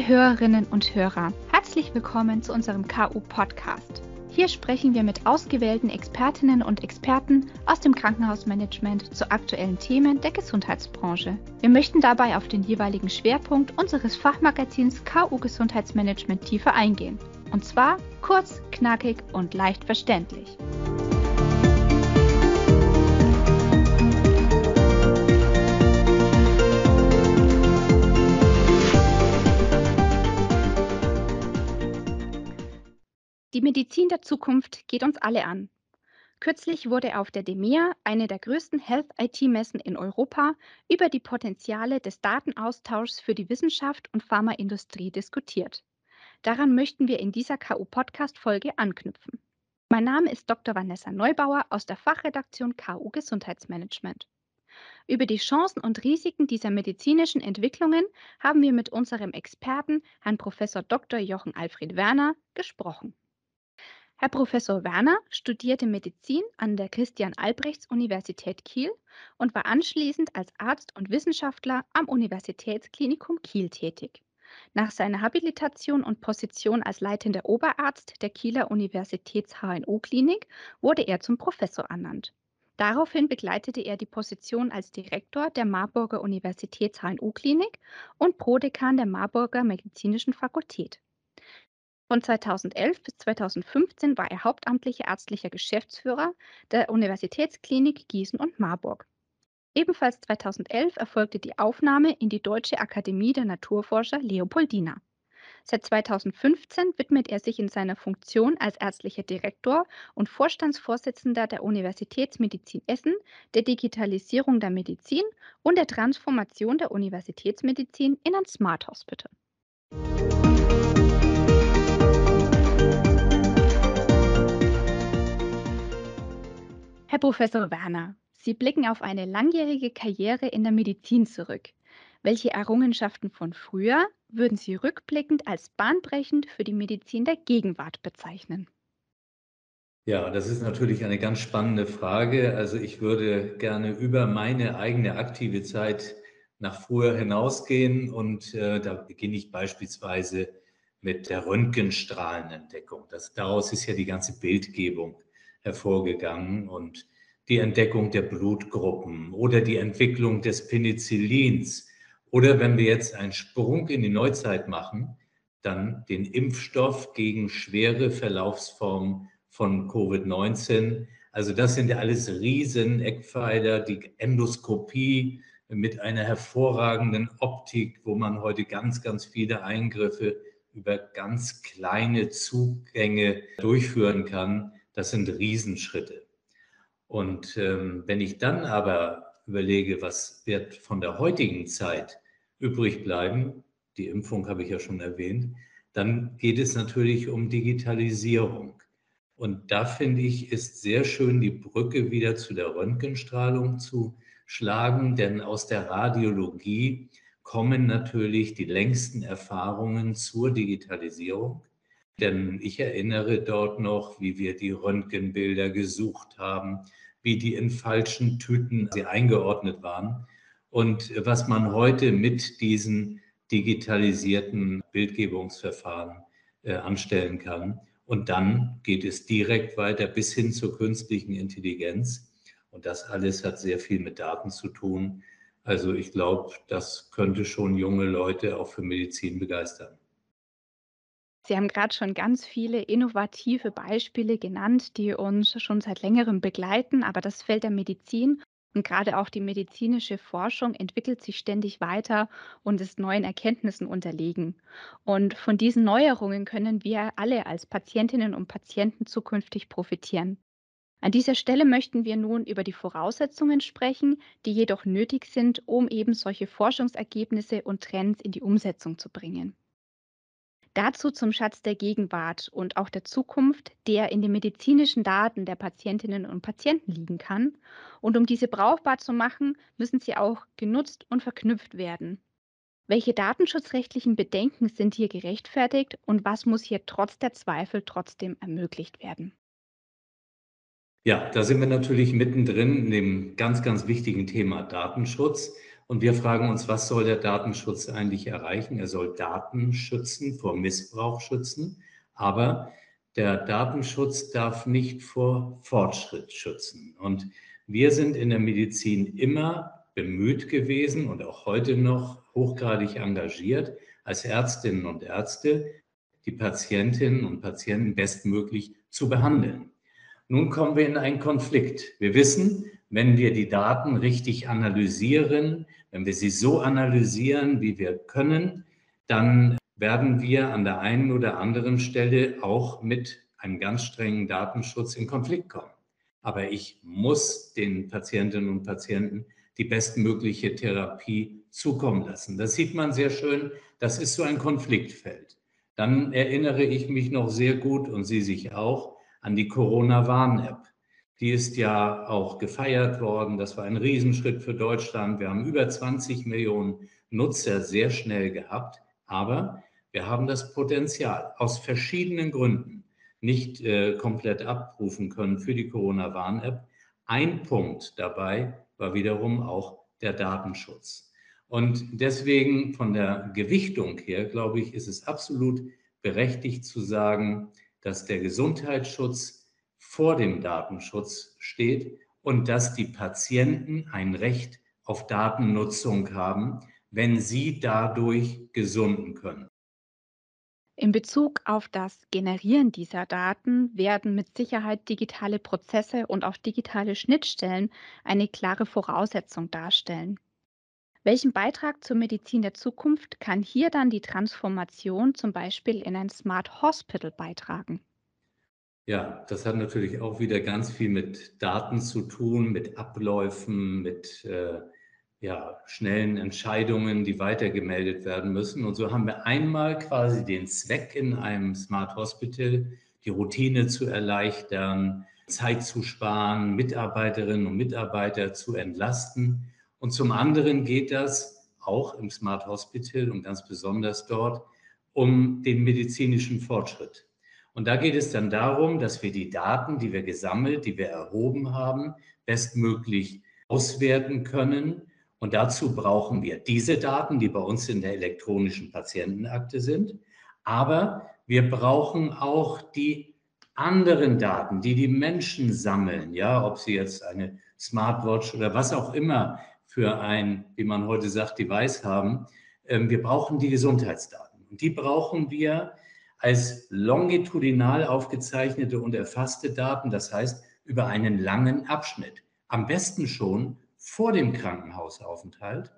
Liebe Hörerinnen und Hörer, herzlich willkommen zu unserem KU Podcast. Hier sprechen wir mit ausgewählten Expertinnen und Experten aus dem Krankenhausmanagement zu aktuellen Themen der Gesundheitsbranche. Wir möchten dabei auf den jeweiligen Schwerpunkt unseres Fachmagazins KU Gesundheitsmanagement tiefer eingehen. Und zwar kurz, knackig und leicht verständlich. Die Medizin der Zukunft geht uns alle an. Kürzlich wurde auf der DEMEA, eine der größten Health-IT-Messen in Europa, über die Potenziale des Datenaustauschs für die Wissenschaft und Pharmaindustrie diskutiert. Daran möchten wir in dieser KU-Podcast-Folge anknüpfen. Mein Name ist Dr. Vanessa Neubauer aus der Fachredaktion KU Gesundheitsmanagement. Über die Chancen und Risiken dieser medizinischen Entwicklungen haben wir mit unserem Experten, Herrn Prof. Dr. Jochen Alfred Werner, gesprochen. Herr Professor Werner studierte Medizin an der Christian-Albrechts-Universität Kiel und war anschließend als Arzt und Wissenschaftler am Universitätsklinikum Kiel tätig. Nach seiner Habilitation und Position als leitender Oberarzt der Kieler Universitäts-HNO-Klinik wurde er zum Professor ernannt. Daraufhin begleitete er die Position als Direktor der Marburger Universitäts-HNO-Klinik und Prodekan der Marburger Medizinischen Fakultät. Von 2011 bis 2015 war er hauptamtlicher ärztlicher Geschäftsführer der Universitätsklinik Gießen und Marburg. Ebenfalls 2011 erfolgte die Aufnahme in die Deutsche Akademie der Naturforscher Leopoldina. Seit 2015 widmet er sich in seiner Funktion als ärztlicher Direktor und Vorstandsvorsitzender der Universitätsmedizin Essen der Digitalisierung der Medizin und der Transformation der Universitätsmedizin in ein Smart Hospital. Herr Professor Werner, Sie blicken auf eine langjährige Karriere in der Medizin zurück. Welche Errungenschaften von früher würden Sie rückblickend als bahnbrechend für die Medizin der Gegenwart bezeichnen? Ja, das ist natürlich eine ganz spannende Frage. Also ich würde gerne über meine eigene aktive Zeit nach früher hinausgehen und äh, da beginne ich beispielsweise mit der Röntgenstrahlenentdeckung. Das, daraus ist ja die ganze Bildgebung hervorgegangen und die Entdeckung der Blutgruppen oder die Entwicklung des Penicillins oder wenn wir jetzt einen Sprung in die Neuzeit machen, dann den Impfstoff gegen schwere Verlaufsformen von Covid-19. Also das sind ja alles riesen Eckpfeiler, die Endoskopie mit einer hervorragenden Optik, wo man heute ganz, ganz viele Eingriffe über ganz kleine Zugänge durchführen kann. Das sind Riesenschritte. Und ähm, wenn ich dann aber überlege, was wird von der heutigen Zeit übrig bleiben, die Impfung habe ich ja schon erwähnt, dann geht es natürlich um Digitalisierung. Und da finde ich, ist sehr schön die Brücke wieder zu der Röntgenstrahlung zu schlagen, denn aus der Radiologie kommen natürlich die längsten Erfahrungen zur Digitalisierung. Denn ich erinnere dort noch, wie wir die Röntgenbilder gesucht haben, wie die in falschen Tüten sie eingeordnet waren und was man heute mit diesen digitalisierten Bildgebungsverfahren äh, anstellen kann. Und dann geht es direkt weiter bis hin zur künstlichen Intelligenz. Und das alles hat sehr viel mit Daten zu tun. Also ich glaube, das könnte schon junge Leute auch für Medizin begeistern. Sie haben gerade schon ganz viele innovative Beispiele genannt, die uns schon seit längerem begleiten, aber das Feld der Medizin und gerade auch die medizinische Forschung entwickelt sich ständig weiter und ist neuen Erkenntnissen unterlegen. Und von diesen Neuerungen können wir alle als Patientinnen und Patienten zukünftig profitieren. An dieser Stelle möchten wir nun über die Voraussetzungen sprechen, die jedoch nötig sind, um eben solche Forschungsergebnisse und Trends in die Umsetzung zu bringen. Dazu zum Schatz der Gegenwart und auch der Zukunft, der in den medizinischen Daten der Patientinnen und Patienten liegen kann. Und um diese brauchbar zu machen, müssen sie auch genutzt und verknüpft werden. Welche datenschutzrechtlichen Bedenken sind hier gerechtfertigt und was muss hier trotz der Zweifel trotzdem ermöglicht werden? Ja, da sind wir natürlich mittendrin in dem ganz, ganz wichtigen Thema Datenschutz. Und wir fragen uns, was soll der Datenschutz eigentlich erreichen? Er soll Daten schützen, vor Missbrauch schützen, aber der Datenschutz darf nicht vor Fortschritt schützen. Und wir sind in der Medizin immer bemüht gewesen und auch heute noch hochgradig engagiert, als Ärztinnen und Ärzte die Patientinnen und Patienten bestmöglich zu behandeln. Nun kommen wir in einen Konflikt. Wir wissen, wenn wir die Daten richtig analysieren, wenn wir sie so analysieren, wie wir können, dann werden wir an der einen oder anderen Stelle auch mit einem ganz strengen Datenschutz in Konflikt kommen. Aber ich muss den Patientinnen und Patienten die bestmögliche Therapie zukommen lassen. Das sieht man sehr schön. Das ist so ein Konfliktfeld. Dann erinnere ich mich noch sehr gut und Sie sich auch an die Corona-Warn-App. Die ist ja auch gefeiert worden. Das war ein Riesenschritt für Deutschland. Wir haben über 20 Millionen Nutzer sehr schnell gehabt. Aber wir haben das Potenzial aus verschiedenen Gründen nicht äh, komplett abrufen können für die Corona-Warn-App. Ein Punkt dabei war wiederum auch der Datenschutz. Und deswegen von der Gewichtung her, glaube ich, ist es absolut berechtigt zu sagen, dass der Gesundheitsschutz vor dem Datenschutz steht und dass die Patienten ein Recht auf Datennutzung haben, wenn sie dadurch gesunden können. In Bezug auf das Generieren dieser Daten werden mit Sicherheit digitale Prozesse und auch digitale Schnittstellen eine klare Voraussetzung darstellen. Welchen Beitrag zur Medizin der Zukunft kann hier dann die Transformation zum Beispiel in ein Smart Hospital beitragen? Ja, das hat natürlich auch wieder ganz viel mit Daten zu tun, mit Abläufen, mit äh, ja, schnellen Entscheidungen, die weitergemeldet werden müssen. Und so haben wir einmal quasi den Zweck in einem Smart Hospital, die Routine zu erleichtern, Zeit zu sparen, Mitarbeiterinnen und Mitarbeiter zu entlasten. Und zum anderen geht das auch im Smart Hospital und ganz besonders dort um den medizinischen Fortschritt. Und da geht es dann darum, dass wir die Daten, die wir gesammelt, die wir erhoben haben, bestmöglich auswerten können. Und dazu brauchen wir diese Daten, die bei uns in der elektronischen Patientenakte sind. Aber wir brauchen auch die anderen Daten, die die Menschen sammeln, ja, ob sie jetzt eine Smartwatch oder was auch immer für ein, wie man heute sagt, Device haben. Ähm, wir brauchen die Gesundheitsdaten. Und die brauchen wir als longitudinal aufgezeichnete und erfasste Daten, das heißt über einen langen Abschnitt. Am besten schon vor dem Krankenhausaufenthalt,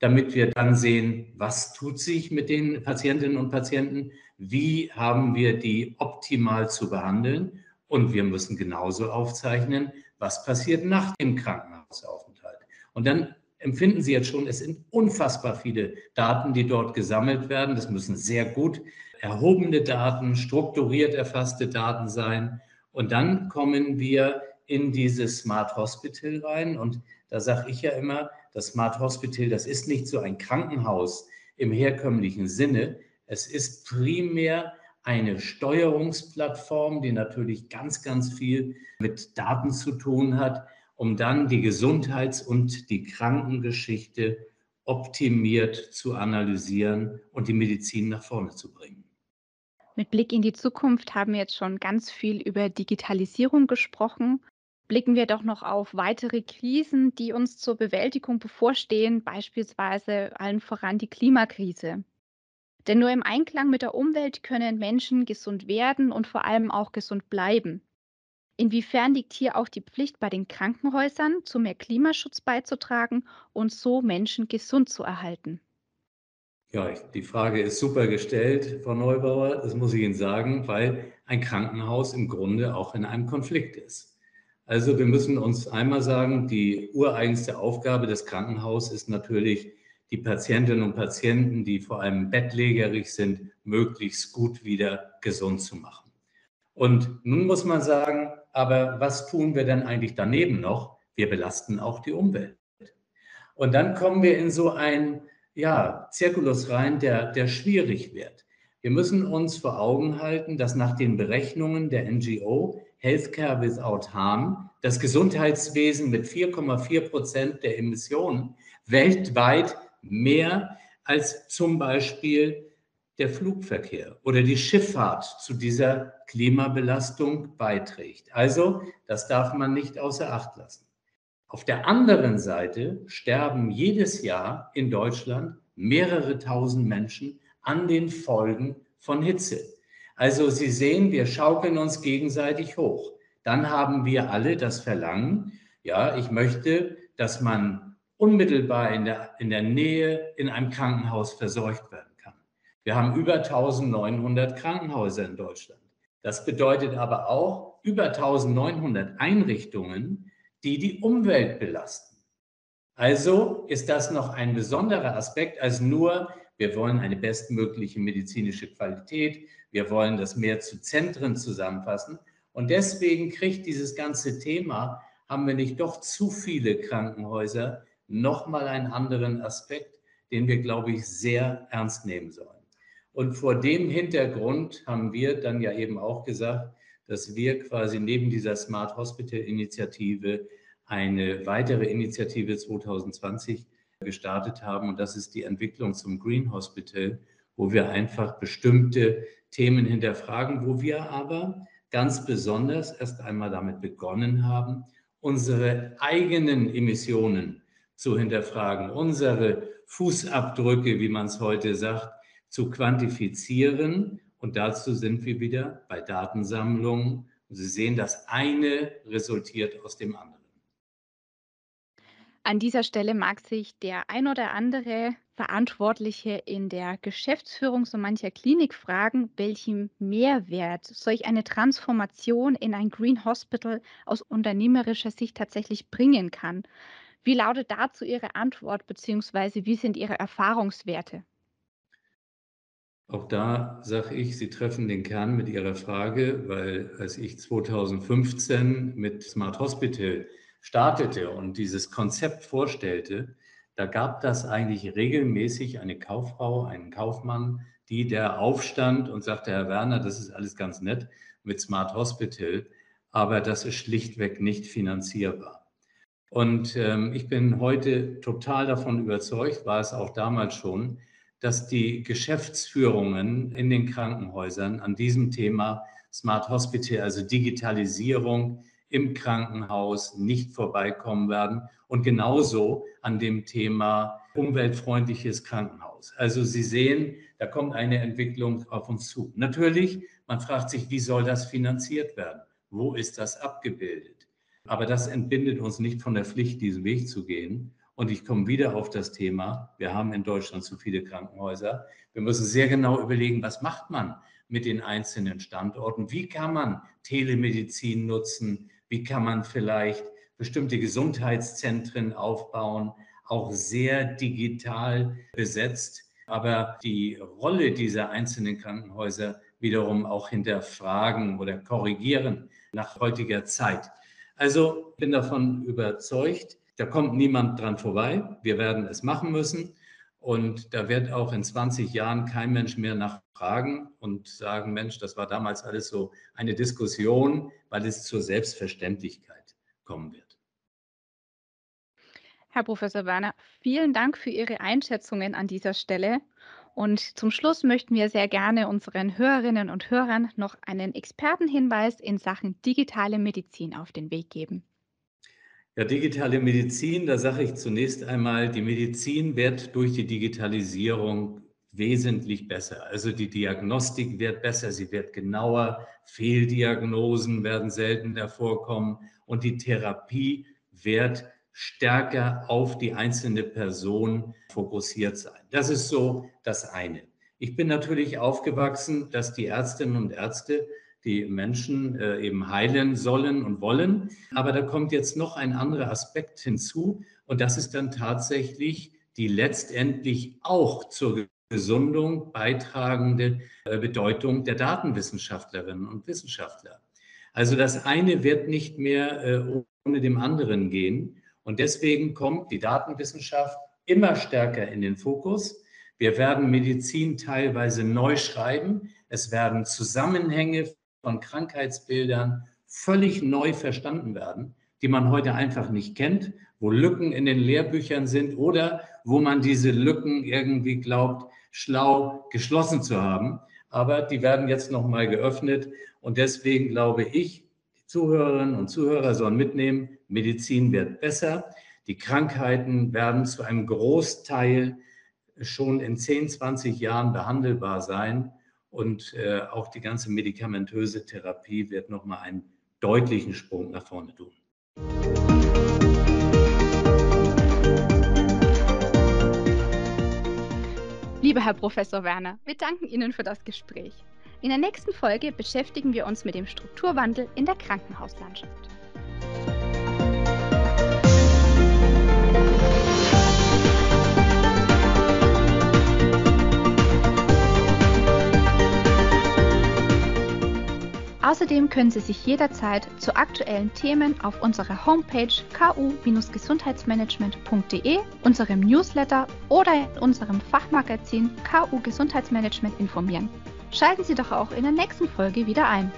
damit wir dann sehen, was tut sich mit den Patientinnen und Patienten, wie haben wir die optimal zu behandeln und wir müssen genauso aufzeichnen, was passiert nach dem Krankenhausaufenthalt. Und dann empfinden Sie jetzt schon, es sind unfassbar viele Daten, die dort gesammelt werden. Das müssen sehr gut erhobene Daten, strukturiert erfasste Daten sein. Und dann kommen wir in dieses Smart Hospital rein. Und da sage ich ja immer, das Smart Hospital, das ist nicht so ein Krankenhaus im herkömmlichen Sinne. Es ist primär eine Steuerungsplattform, die natürlich ganz, ganz viel mit Daten zu tun hat, um dann die Gesundheits- und die Krankengeschichte optimiert zu analysieren und die Medizin nach vorne zu bringen. Mit Blick in die Zukunft haben wir jetzt schon ganz viel über Digitalisierung gesprochen. Blicken wir doch noch auf weitere Krisen, die uns zur Bewältigung bevorstehen, beispielsweise allen voran die Klimakrise. Denn nur im Einklang mit der Umwelt können Menschen gesund werden und vor allem auch gesund bleiben. Inwiefern liegt hier auch die Pflicht bei den Krankenhäusern, zu mehr Klimaschutz beizutragen und so Menschen gesund zu erhalten? Ja, die Frage ist super gestellt, Frau Neubauer. Das muss ich Ihnen sagen, weil ein Krankenhaus im Grunde auch in einem Konflikt ist. Also wir müssen uns einmal sagen, die ureigenste Aufgabe des Krankenhauses ist natürlich, die Patientinnen und Patienten, die vor allem bettlägerig sind, möglichst gut wieder gesund zu machen. Und nun muss man sagen, aber was tun wir denn eigentlich daneben noch? Wir belasten auch die Umwelt. Und dann kommen wir in so ein ja, Zirkulus rein, der, der schwierig wird. Wir müssen uns vor Augen halten, dass nach den Berechnungen der NGO Healthcare Without Harm das Gesundheitswesen mit 4,4 Prozent der Emissionen Weltweit mehr als zum Beispiel der Flugverkehr oder die Schifffahrt zu dieser Klimabelastung beiträgt. Also, das darf man nicht außer Acht lassen. Auf der anderen Seite sterben jedes Jahr in Deutschland mehrere tausend Menschen an den Folgen von Hitze. Also Sie sehen, wir schaukeln uns gegenseitig hoch. Dann haben wir alle das Verlangen, ja, ich möchte, dass man unmittelbar in der, in der Nähe in einem Krankenhaus versorgt werden kann. Wir haben über 1900 Krankenhäuser in Deutschland. Das bedeutet aber auch über 1900 Einrichtungen, die die Umwelt belasten. Also ist das noch ein besonderer Aspekt als nur, wir wollen eine bestmögliche medizinische Qualität, wir wollen das mehr zu Zentren zusammenfassen. Und deswegen kriegt dieses ganze Thema, haben wir nicht doch zu viele Krankenhäuser, nochmal einen anderen Aspekt, den wir, glaube ich, sehr ernst nehmen sollen. Und vor dem Hintergrund haben wir dann ja eben auch gesagt, dass wir quasi neben dieser Smart Hospital Initiative eine weitere Initiative 2020 gestartet haben. Und das ist die Entwicklung zum Green Hospital, wo wir einfach bestimmte Themen hinterfragen, wo wir aber ganz besonders erst einmal damit begonnen haben, unsere eigenen Emissionen zu hinterfragen, unsere Fußabdrücke, wie man es heute sagt, zu quantifizieren. Und dazu sind wir wieder bei Datensammlungen. Sie sehen, das eine resultiert aus dem anderen. An dieser Stelle mag sich der ein oder andere Verantwortliche in der Geschäftsführung so mancher Klinik fragen, welchen Mehrwert solch eine Transformation in ein Green Hospital aus unternehmerischer Sicht tatsächlich bringen kann. Wie lautet dazu Ihre Antwort beziehungsweise wie sind Ihre Erfahrungswerte? Auch da sage ich, Sie treffen den Kern mit Ihrer Frage, weil als ich 2015 mit Smart Hospital startete und dieses Konzept vorstellte, da gab das eigentlich regelmäßig eine Kauffrau, einen Kaufmann, die der aufstand und sagte, Herr Werner, das ist alles ganz nett mit Smart Hospital, aber das ist schlichtweg nicht finanzierbar. Und ähm, ich bin heute total davon überzeugt, war es auch damals schon, dass die Geschäftsführungen in den Krankenhäusern an diesem Thema Smart Hospital, also Digitalisierung, im Krankenhaus nicht vorbeikommen werden und genauso an dem Thema umweltfreundliches Krankenhaus. Also Sie sehen, da kommt eine Entwicklung auf uns zu. Natürlich, man fragt sich, wie soll das finanziert werden? Wo ist das abgebildet? Aber das entbindet uns nicht von der Pflicht, diesen Weg zu gehen. Und ich komme wieder auf das Thema, wir haben in Deutschland zu viele Krankenhäuser. Wir müssen sehr genau überlegen, was macht man mit den einzelnen Standorten? Wie kann man Telemedizin nutzen? Wie kann man vielleicht bestimmte Gesundheitszentren aufbauen, auch sehr digital besetzt, aber die Rolle dieser einzelnen Krankenhäuser wiederum auch hinterfragen oder korrigieren nach heutiger Zeit. Also bin davon überzeugt, da kommt niemand dran vorbei. Wir werden es machen müssen. Und da wird auch in 20 Jahren kein Mensch mehr nachfragen und sagen, Mensch, das war damals alles so eine Diskussion, weil es zur Selbstverständlichkeit kommen wird. Herr Professor Werner, vielen Dank für Ihre Einschätzungen an dieser Stelle. Und zum Schluss möchten wir sehr gerne unseren Hörerinnen und Hörern noch einen Expertenhinweis in Sachen digitale Medizin auf den Weg geben. Ja, digitale Medizin, da sage ich zunächst einmal, die Medizin wird durch die Digitalisierung wesentlich besser. Also die Diagnostik wird besser, sie wird genauer, Fehldiagnosen werden seltener vorkommen und die Therapie wird stärker auf die einzelne Person fokussiert sein. Das ist so das eine. Ich bin natürlich aufgewachsen, dass die Ärztinnen und Ärzte die Menschen äh, eben heilen sollen und wollen. Aber da kommt jetzt noch ein anderer Aspekt hinzu und das ist dann tatsächlich die letztendlich auch zur Gesundung beitragende äh, Bedeutung der Datenwissenschaftlerinnen und Wissenschaftler. Also das eine wird nicht mehr äh, ohne dem anderen gehen und deswegen kommt die Datenwissenschaft immer stärker in den Fokus. Wir werden Medizin teilweise neu schreiben. Es werden Zusammenhänge von Krankheitsbildern völlig neu verstanden werden, die man heute einfach nicht kennt, wo Lücken in den Lehrbüchern sind oder wo man diese Lücken irgendwie glaubt, schlau geschlossen zu haben. Aber die werden jetzt nochmal geöffnet und deswegen glaube ich, die Zuhörerinnen und Zuhörer sollen mitnehmen, Medizin wird besser. Die Krankheiten werden zu einem Großteil schon in 10, 20 Jahren behandelbar sein. Und äh, auch die ganze medikamentöse Therapie wird nochmal einen deutlichen Sprung nach vorne tun. Lieber Herr Professor Werner, wir danken Ihnen für das Gespräch. In der nächsten Folge beschäftigen wir uns mit dem Strukturwandel in der Krankenhauslandschaft. Außerdem können Sie sich jederzeit zu aktuellen Themen auf unserer Homepage ku-gesundheitsmanagement.de, unserem Newsletter oder in unserem Fachmagazin KU Gesundheitsmanagement informieren. Schalten Sie doch auch in der nächsten Folge wieder ein.